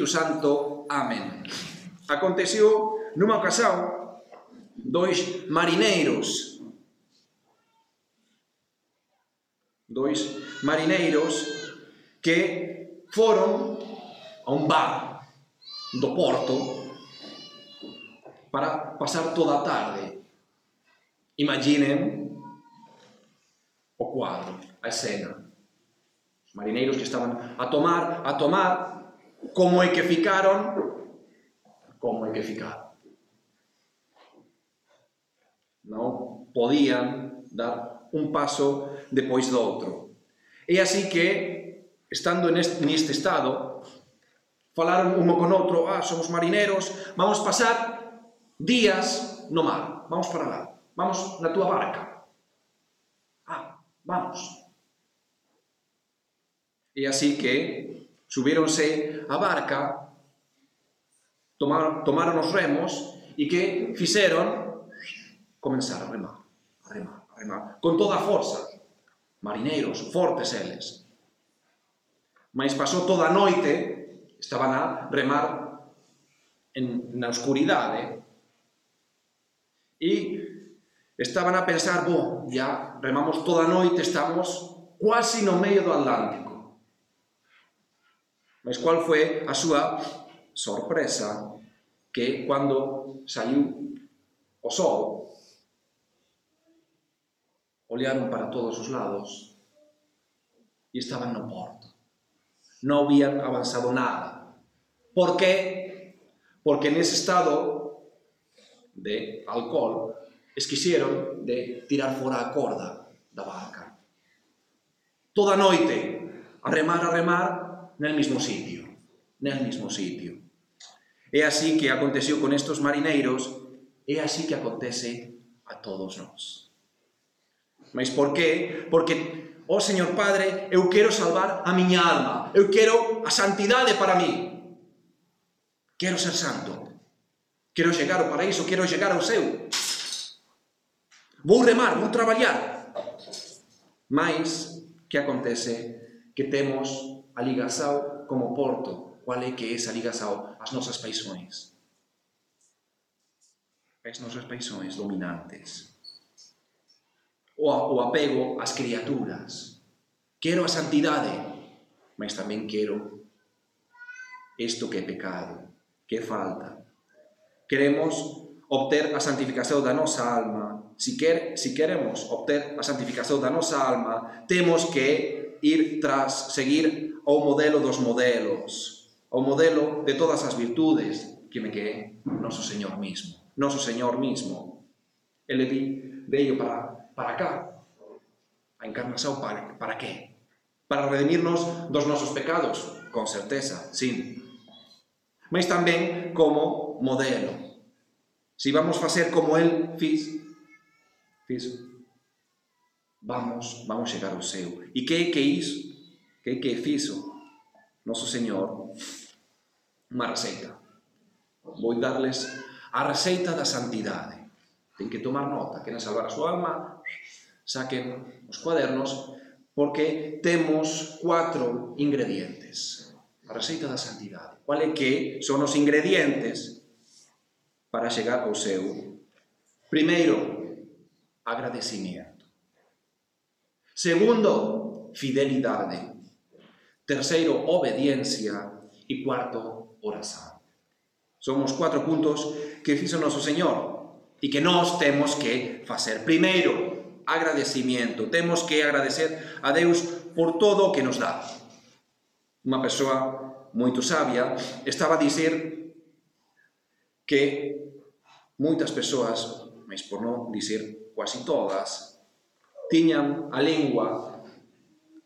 Espírito Santo. Amén. Aconteceu nunha ocasión dois marineiros dois marineiros que foron a un bar do Porto para pasar toda a tarde. Imaginen o cuadro, a escena. Os marineiros que estaban a tomar, a tomar, Como é que ficaron? Como é que ficaron? Non podían dar un paso depois do outro. E así que, estando neste, neste estado, falaron un con outro, ah, somos marineros, vamos pasar días no mar, vamos para lá, vamos na túa barca. Ah, vamos. E así que Subíronse a barca, tomaron, tomaron os remos e que fixeron comenzar a remar, a remar, a remar, con toda a forza. Marineiros, fortes eles. Mas pasou toda a noite, estaban a remar en, na oscuridade, e estaban a pensar, bo, ya remamos toda a noite, estamos quasi no medio do Atlántico. Mas qual foi a súa sorpresa que cando saiu o sol olearon para todos os lados e estaban no porto. Non habían avanzado nada. Por que? Porque nese estado de alcohol esquixeron de tirar fora a corda da barca. Toda noite, a remar, a remar, nel mismo sitio, nel mismo sitio. É así que aconteceu con estos marineiros, é así que acontece a todos nós. Mas por qué? Porque, ó oh Señor Padre, eu quero salvar a miña alma, eu quero a santidade para mí, quero ser santo, quero chegar ao paraíso, quero chegar ao céu, vou remar, vou traballar. Mas, que acontece? Que temos aligazado como porto, qual é que é esa aligazado as nosas paixões. As nosas paixões dominantes. O, o apego ás criaturas. Quero a santidade, mas tamén quero isto que é pecado, que é falta. Queremos obter a santificación da nosa alma. Si, quer, si queremos obter a santificación da nosa alma, temos que ir tras, seguir ao modelo dos modelos, ao modelo de todas as virtudes, que me que noso Señor mismo. Noso Señor mismo. Ele di, veio para, para cá. A encarnación para, para qué? Para redimirnos dos nosos pecados? Con certeza, sí. Mas tamén como modelo. Si vamos facer como el fix, fix vamos, vamos chegar ao seu. E que é que iso? que, que fixo noso Señor unha receita. Vou darles a receita da santidade. Ten que tomar nota, queren salvar a súa alma, saquen os cuadernos, porque temos cuatro ingredientes. A receita da santidade. Qual é que son os ingredientes para chegar ao seu? Primeiro, agradecimiento. Segundo, fidelidade. Terceiro, obediencia. E cuarto, oración. Somos cuatro puntos que fixo noso Señor e que nós temos que facer. Primeiro, agradecimiento. Temos que agradecer a Deus por todo o que nos dá. Unha persoa moito sabia estaba a dicir que moitas persoas, mas por non dicir quasi todas, tiñan a lengua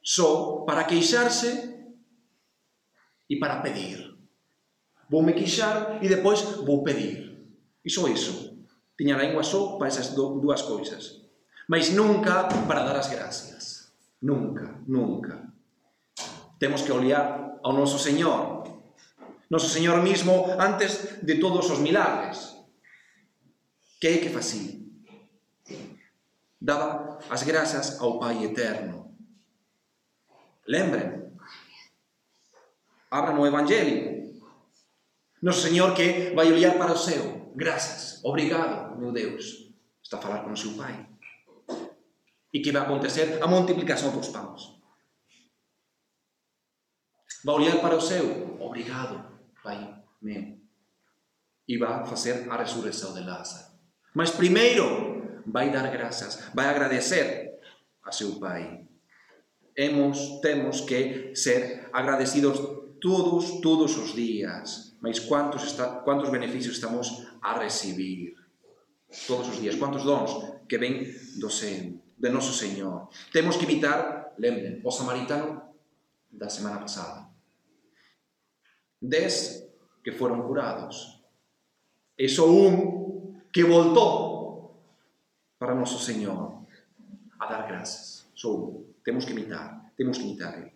só para queixarse e para pedir. Vou me quixar e depois vou pedir. E só iso. Tiña a lengua só para esas dúas coisas. Mas nunca para dar as gracias. Nunca, nunca. Temos que olhar ao noso Señor. Noso Señor mismo antes de todos os milagres. Que é que facía? Daba as grazas ao Pai Eterno. Lembren, abra no Evangelio. Noso Señor que vai olhar para o céu. Grazas, obrigado, meu Deus. Está a falar con o seu Pai. E que vai acontecer a multiplicación dos pães. Vai olhar para o céu. Obrigado, Pai meu. E vai facer a resurrección de Lázaro. Mas primeiro vai dar grazas, vai agradecer a seu Pai. Hemos, temos que ser agradecidos todos, todos os días. Mas quantos, está, quantos beneficios estamos a recibir? Todos os días. Quantos dons que ven do sen, de nosso Señor. Temos que imitar, lembren, o samaritano da semana pasada. Dez que foron curados. E só un que voltou para nosso Señor a dar graças. Só un. Temos que imitar, temos que imitar ele.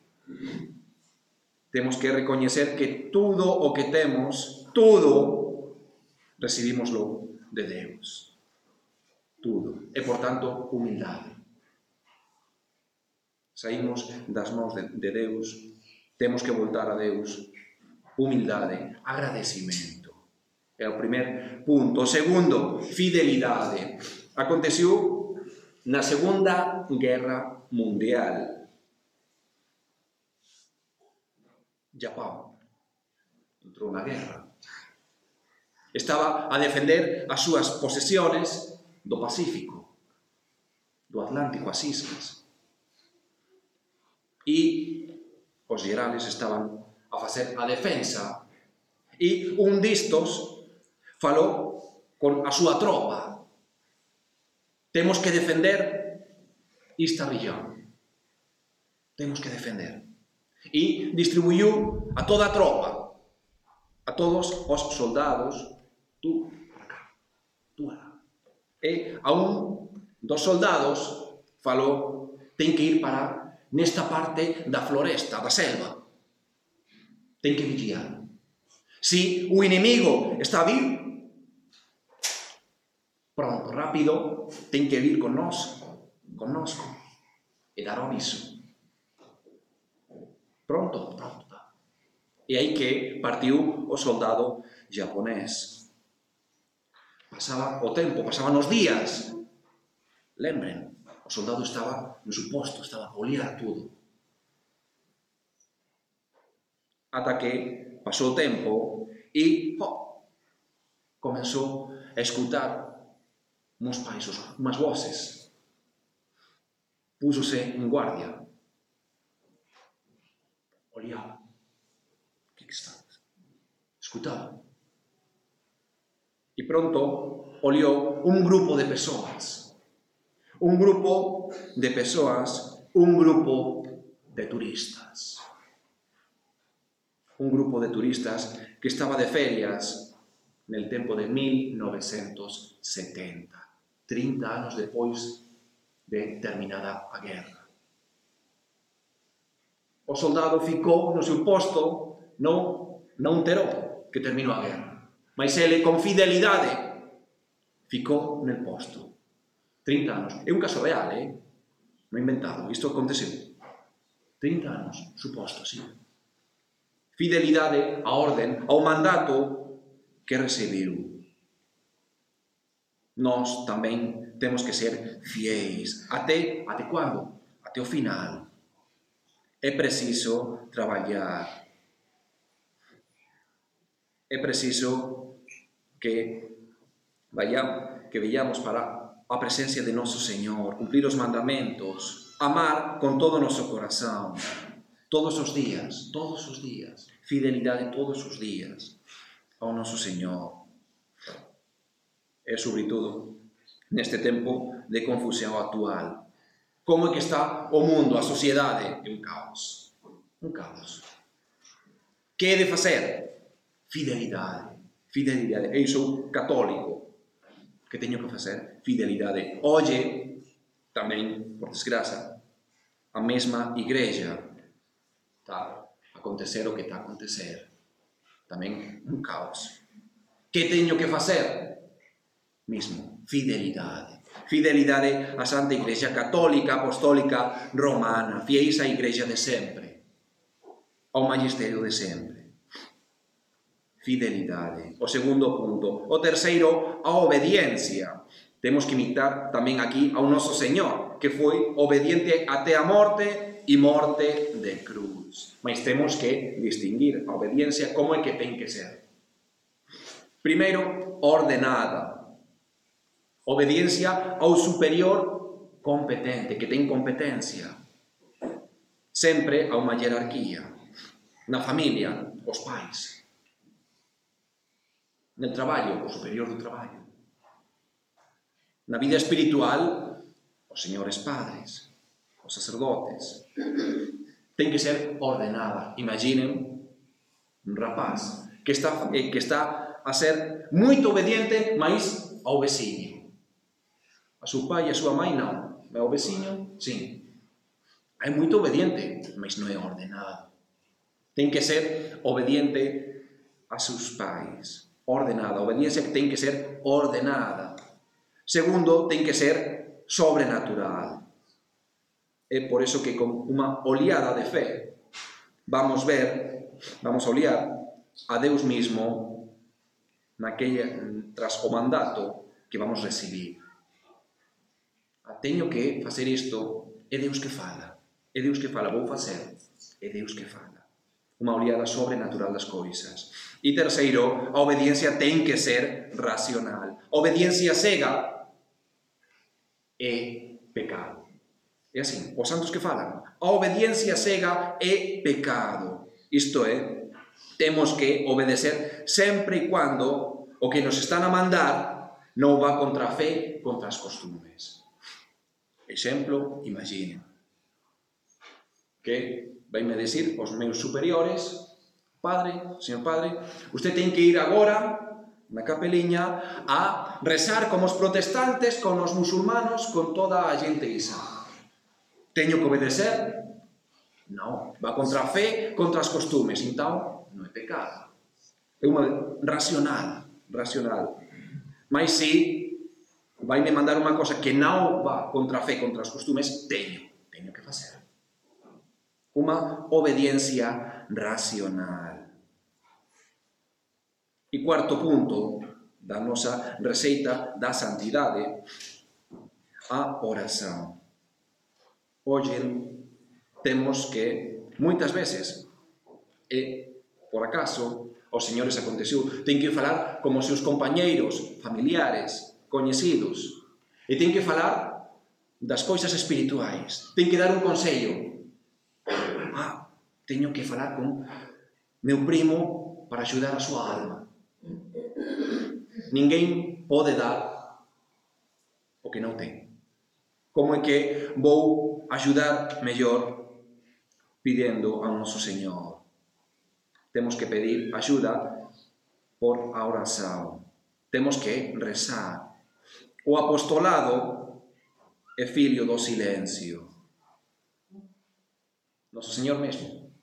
Temos que recoñecer que tudo o que temos, tudo, recibimoslo de Deus. Tudo. E, por tanto, humildade. Saímos das mãos de, de Deus, temos que voltar a Deus. Humildade, agradecimento. É o primer punto. O segundo, fidelidade. Aconteceu na Segunda Guerra Mundial. Japón. Entrou na guerra. Estaba a defender as súas posesiones do Pacífico, do Atlántico as islas. E os xerales estaban a facer a defensa e un distos falou con a súa tropa. Temos que defender esta región. Temos que defender e distribuiu a toda a tropa, a todos os soldados, tú para cá, tú alá. E a un dos soldados falou, ten que ir para nesta parte da floresta, da selva. Ten que vigiar. Si o inimigo está a vir, pronto, rápido, ten que vir con nós, connosco, e dar aviso. Pronto, pronto. E aí que partiu o soldado japonés. Pasaba o tempo, pasaban os días. Lembren, o soldado estaba no suposto, estaba a a todo. Ata que pasou o tempo e oh, comenzou a escutar uns paisos, unhas voces. Púsose en guardia, Olhava. O que, que está? Escutava. E pronto olhou un grupo de persoas. Un grupo de persoas, un grupo de turistas. Un grupo de turistas que estaba de ferias nel tempo de 1970, 30 anos depois de terminada a guerra. o soldado ficou no seu posto non, non terou que terminou a guerra. Mas ele, con fidelidade, ficou nel posto. 30 anos. É un caso real, eh? Non inventado. Isto aconteceu. 30 anos, suposto, sí. Fidelidade á orden, ao mandato que recibiu. Nós tamén temos que ser fiéis. Até, até quando? Até o final É preciso traballar. É preciso que vayamos, que vayamos para a presencia de noso Señor, cumplir os mandamentos, amar con todo o noso corazón, todos os días, todos os días, fidelidade todos os días ao noso Señor. E, sobre todo, neste tempo de confusión actual, como é que está o mundo, a sociedade, é un caos. Un caos. Que de facer? Fidelidade. Fidelidade. Eu sou católico. Que teño que facer? Fidelidade. Oye, tamén, por desgraza, a mesma igreja está a acontecer o que está a acontecer. Tamén un caos. Que teño que facer? Mismo, fidelidade Fidelidade á Santa Igrexa Católica, Apostólica, Romana, fieis á Igrexa de sempre, ao Magisterio de sempre. Fidelidade. O segundo punto. O terceiro, a obediencia. Temos que imitar tamén aquí ao noso Señor, que foi obediente até a morte e morte de cruz. Mas temos que distinguir a obediencia como é que ten que ser. Primeiro, ordenada. Obediencia ao superior competente, que ten competencia. Sempre a unha jerarquía. Na familia, os pais. No traballo, o superior do traballo. Na vida espiritual, os señores padres, os sacerdotes. Ten que ser ordenada. Imaginen un rapaz que está, eh, que está a ser moito obediente, máis ao veciño A súa pai e a súa mãe non. É o veciño, sí. É moito obediente, mas non é ordenado. Ten que ser obediente a seus pais. Ordenada. A obediencia ten que ser ordenada. Segundo, ten que ser sobrenatural. É por eso que con unha oleada de fe vamos ver, vamos a oliar a Deus mismo naquele, tras o mandato que vamos recibir. teño que facer isto, é Deus que fala, é Deus que fala, vou facer, é Deus que fala. Unha oleada sobrenatural das coisas. E terceiro, a obediencia ten que ser racional. A obediencia cega é pecado. É así, os santos que falan. A obediencia cega é pecado. Isto é, temos que obedecer sempre e quando o que nos están a mandar non va contra a fe, contra as costumes. Exemplo, imagine que vaime decir os meus superiores Padre, Señor Padre, usted ten que ir agora na capeliña a rezar como os protestantes, con os musulmanos, con toda a gente isa. Teño que obedecer? Non, va contra a fe, contra as costumes, então non é pecado. É unha racional, racional. Mas si vai me mandar unha cosa que non va contra a fe, contra os costumes, teño, teño que facer. Unha obediencia racional. E cuarto punto da nosa receita da santidade, a oración. Hoxe temos que, moitas veces, e por acaso, aos señores aconteceu, ten que falar como seus compañeiros, familiares, coñecidos. E ten que falar das coisas espirituais. Ten que dar un consello. Ah, teño que falar con meu primo para axudar a súa alma. Ninguén pode dar o que non ten. Como é que vou axudar mellor pidendo ao noso Señor? Temos que pedir axuda por a oración. Temos que rezar O apostolado é filho do silencio. Noso Señor mesmo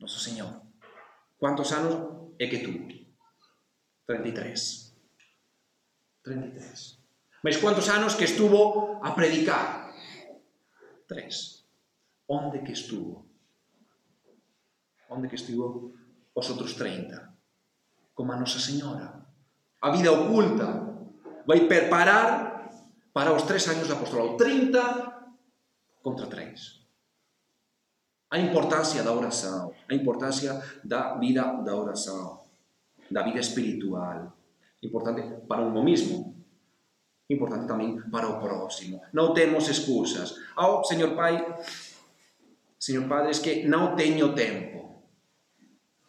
Noso Señor. Quantos anos é que tú? 33. 33. Mas quantos anos que estuvo a predicar? Tres. Onde que estuvo? Onde que estuvo os outros 30? Como a Nosa Señora. A vida oculta vai preparar para os tres años de apostolado. 30 contra 3 a importancia da oración, a importancia da vida da oración, da vida espiritual, importante para uno mismo, importante tamén para o próximo. Non temos excusas. Oh, señor Pai, señor Padre, es que non teño tempo.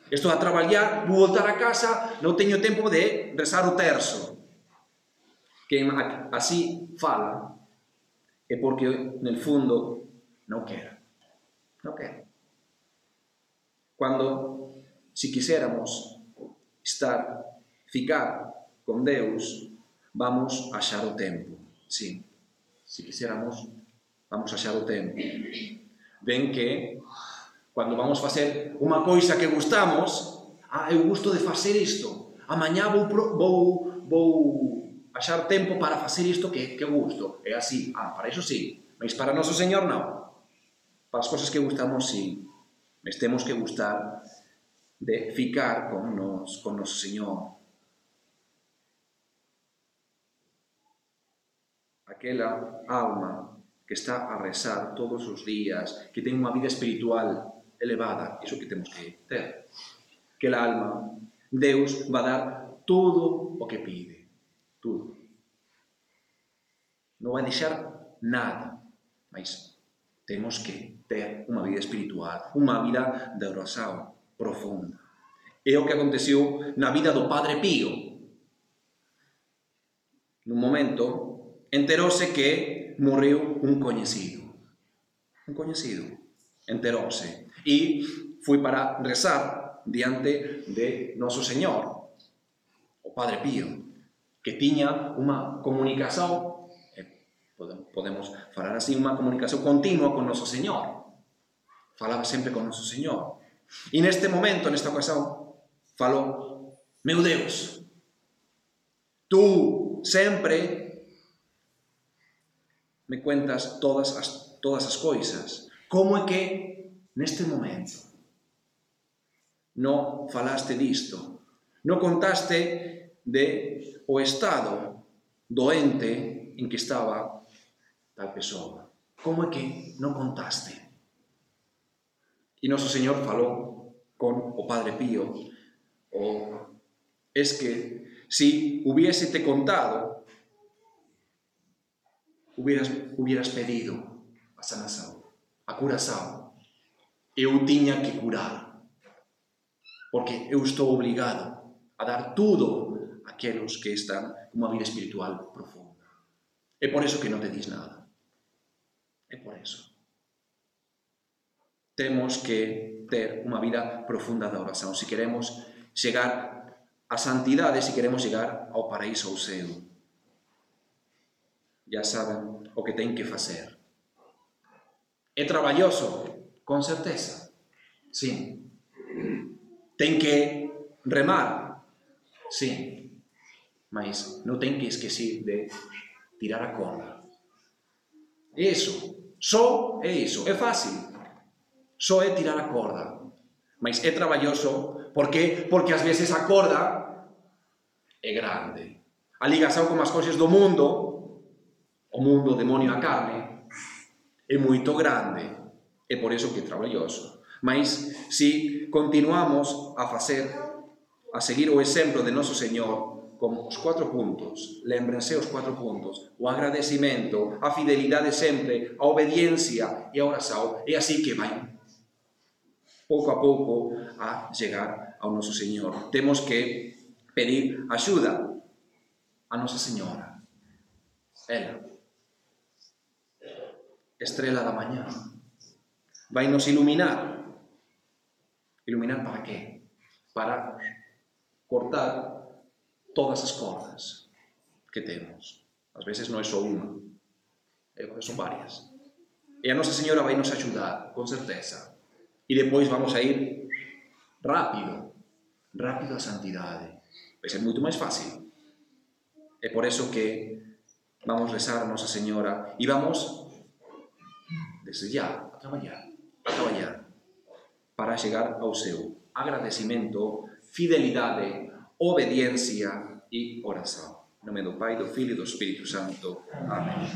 Estou a traballar, vou voltar a casa, non teño tempo de rezar o Quem mais aqui? Assim fala é porque, no fundo, no quer. Não quer. Quando, se quisermos estar, ficar con Dios, vamos achar o tempo. Sim, se quisermos, vamos achar o tempo. Ven que, cuando vamos a hacer una cosa que gustamos, ah, eu gosto de fazer isto, amanhã vou, vou, vou achar tempo para facer isto que, que gusto. É así, ah, para iso sí. Mas para noso Señor non. Para as cosas que gustamos sí. Mas temos que gustar de ficar con nos, con noso Señor. Aquela alma que está a rezar todos os días, que ten unha vida espiritual elevada, iso que temos que ter. Aquela alma, Deus va dar todo o que pide. Tudo. Non vai deixar nada, mas temos que ter unha vida espiritual, unha vida de oración profunda. É o que aconteceu na vida do Padre Pío. Nun momento, enterouse que morreu un coñecido. Un coñecido. Enterouse. E foi para rezar diante de Noso Señor, o Padre Pío, que tiña unha comunicación, podemos falar así, unha comunicación continua con Noso Señor. Falaba sempre con Noso Señor. E neste momento, nesta ocasión, falou, meu Deus, tú sempre me cuentas todas as, todas as coisas. Como é que neste momento non falaste disto? Non contaste de o estado doente en que estaba tal persoa. Como é que non contaste? E noso Señor falou con o Padre Pío o es que si hubiese te contado hubieras, hubieras pedido a sanación, a curación. Eu tiña que curar, porque eu estou obligado a dar tudo aquelos que están cunha vida espiritual profunda. É por eso que non te dis nada. É por eso. Temos que ter unha vida profunda da oración se queremos chegar a santidade, se queremos chegar ao paraíso ou céu. Ya saben o que ten que facer. É traballoso, con certeza. Sí. Ten que remar. Sí. Mas non ten que esquecer de tirar a corda. Eso, iso. Só é iso. É fácil. Só é tirar a corda. Mas é traballoso. Por que? Porque ás veces a corda é grande. A ligación con as cousas do mundo, o mundo, o demonio, a carne, é moito grande. É por iso que é traballoso. Mas se continuamos a facer, a seguir o exemplo de noso Señor, como os cuatro puntos, lembrense os cuatro puntos, o agradecimento, a fidelidade sempre, a obediencia e a oración, é así que vai pouco a pouco a chegar ao noso Señor. Temos que pedir axuda a Nosa Señora. Ela estrela da mañá. Vai nos iluminar. Iluminar para qué? Para cortar todas as cordas que temos. Ás veces non é só unha, son varias. E a Nosa Señora vai nos axudar, con certeza. E depois vamos a ir rápido, rápido a santidade. Vai ser moito máis fácil. É por eso que vamos rezar a Nosa Señora e vamos desde ya a traballar, a traballar para chegar ao seu agradecimento, fidelidade obediencia e oración. En nome do Pai, do Filho e do Espírito Santo. Amén.